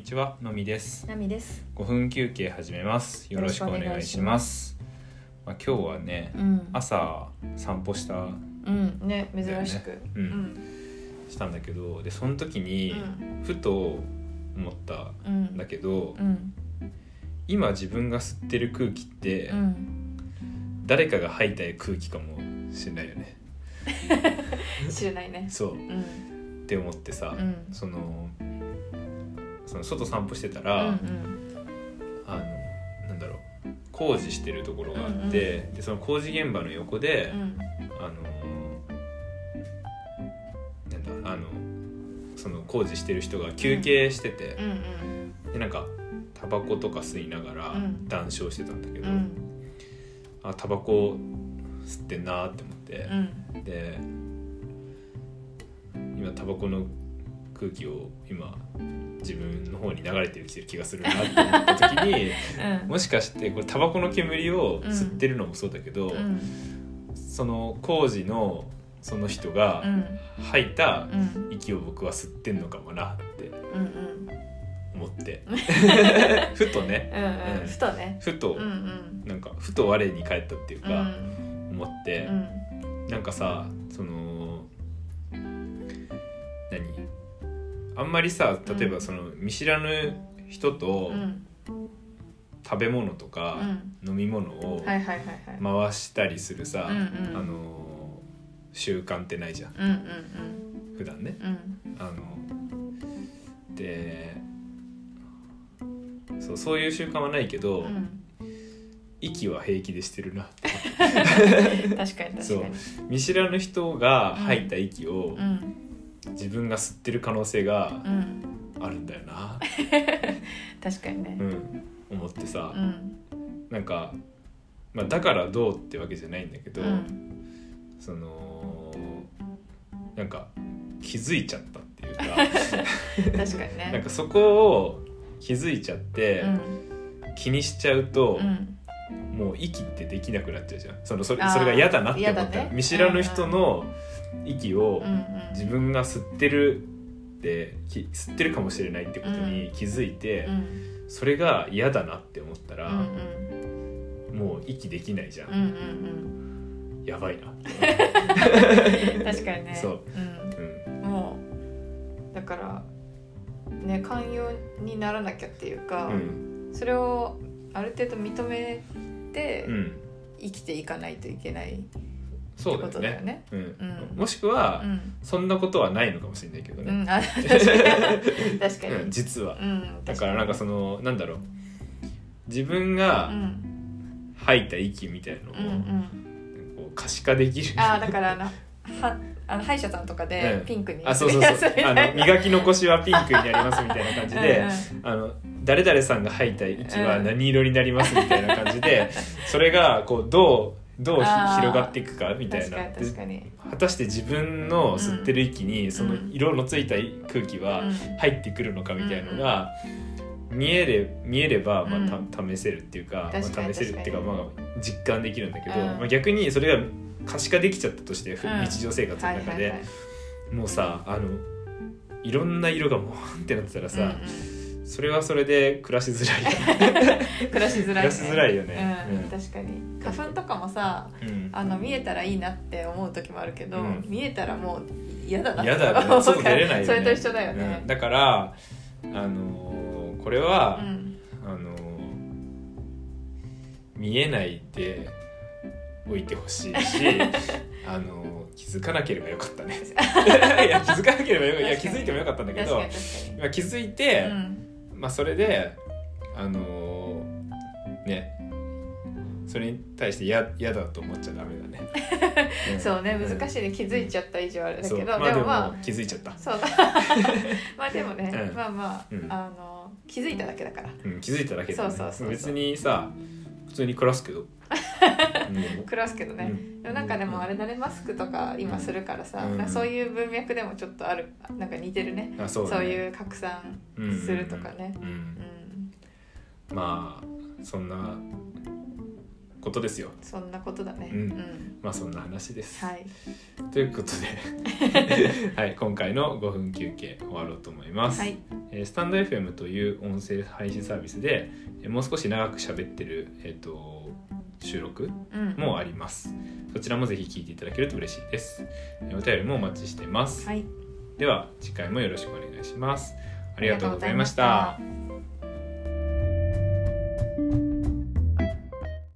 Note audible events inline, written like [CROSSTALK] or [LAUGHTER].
にちは、のみです。ナミです。5分休憩始めます。よろしくお願いします。まあ、今日はね、うん。朝散歩したうん、ね、珍しく。ううんん。したんだけど、でその時にうんふと思ったうんんだけど、うん。今自分が吸ってる空気ってうん。誰かが吐いた空気かもしれないよね。[LAUGHS] 知らないね。そううん。って思ってさ、うん。そのその外散歩してたうら、ん。あのなんだろう工事してるところがあって、でその工事現場の横で、うん。あのなんだあのその工事してる人が休憩しててう、ん。でなんかタバコとか吸いながらうん談笑してたんだけど、うん。あタバコ吸ってんなーって思ってう、ん。で今タバコの空気を今自分の方に流れてきてる気がするなって思った時にうん。もしかしてこれタバコの煙を吸ってるのもそうだけど、うん。その工事のその人がうん。吐いたうん。息を僕は吸ってんのかもなってうん。思って [LAUGHS] ふとねうん。うん。ふとね。ふとうん。うん。なんかふと我に返ったっていううかん。思ってうん。なんかさその何？あんまりさ例えばその見知らぬ人とうん。食べ物とうかん。飲み物を。回したりするさうんうんあの習慣ってないじゃんうん。うん。普段ね。うん。あのでそうそういう習慣はないけど、うん。息は平気でしてるな [LAUGHS] 確かに確かに。そう見知らぬ人が吐いた息をうん。自分が吸ってる可能性がうん。あるんだよな、[LAUGHS] 確かにねう。ん、思ってさ、うん。なんか、まあ、だからどうってわけじゃないんだけど、うん。そのなんか気づいちゃったっていうか確かにね。[LAUGHS] なんかそこを気づいちゃって、うん。気にしちゃうと、うん。もう息ってできなくなっちゃうじゃんそのそれそれが嫌だなって思ったら、ね見知らぬ人の息をうん。自分が吸ってるってき吸ってるかもしれないってことに気づいて、うん。それが嫌だなって思ったうら、ん。もう息できないじゃん、うん。うん。やばいな、うん。確かにね。そう。うん。うんもう。だから。ね、寛容にならなきゃっていうかう。んそれを。ある程度認めてう。ん、生きていかないといけないってそうことだよねね。うんうんもしくは、うん。そんなことはないのかもしれないけどね、確かに。[LAUGHS] 実は、うん。だからなんかそのなんだろう自分うがん。吐いた息みたいのを。こう可視化できるあーだからあの [LAUGHS] はあの歯医者さんとかでうんピンクにあそうそうそう。[LAUGHS] あの磨き残しはピンクになりますみたいな感じでうんあの誰々さんが吐いた息はうん何色になりますみたいな感じでそれがこうどうどう広がっていくかみたいな。果たして自分の吸ってる息にその色のついた空気はうん。入ってくるのかみたいのが見えれ見えればまあた試せるっていうか、まあ、試せるっていうかまあ実感できるんだけど、うん。まあ、逆にそれが可視化できちゃったとして、日常生活の中で、もうさあのいろんな色がもうってなってたらさ、うんそれはそれで暮らしづらい [LAUGHS] 暮らしづらい、暮らしづらいよね。うんうん。確かに。花粉とかもさうん。あの見えたらいいなって思う時もあるけど、うん。見えたらもう嫌だな嫌だよね外出れないよね。それと一緒だよね。うん、だからあのーこれはう、ん。あのー見えないでおいてほしいし [LAUGHS] あのー気づかなければよかったね。[LAUGHS] いや気づかなければよいや気づいてもよかったんだけど今気づいかて、に、うん。まあそれであのーねそれに対して嫌嫌だと思っちゃダメだね、[LAUGHS] ん。そうね難いしいね。気づいちゃった以上あれだけど、まあでもまあ気づいちゃった、そう。だまあでもね、うん。まあまあ、うん。あの気づいただけだから。うん、気づいただけだ、ね、そうそうそうそう。別にさ普通に暮らすけど、うん暮らすけどね、うん。でもなんかでもあれだねマスクとか今するからさ、そういう文脈でもちょっとあるなんか似てるね。あそういう拡散するとかね。まあそんなことですよ。そんなことだね。まあそんな話です、はい。ということで、[LAUGHS] はい、今回の5分休憩終わろうと思います、はい。えースタンド FM という音声配信サービスでえーもう少し長く喋ってる、えー、と収録うん。もあります。そちらもぜひ聞いていただけると嬉しいです。えーお便りもお待ちしています、はい。では次回もよろしくお願いします。ありがとうございました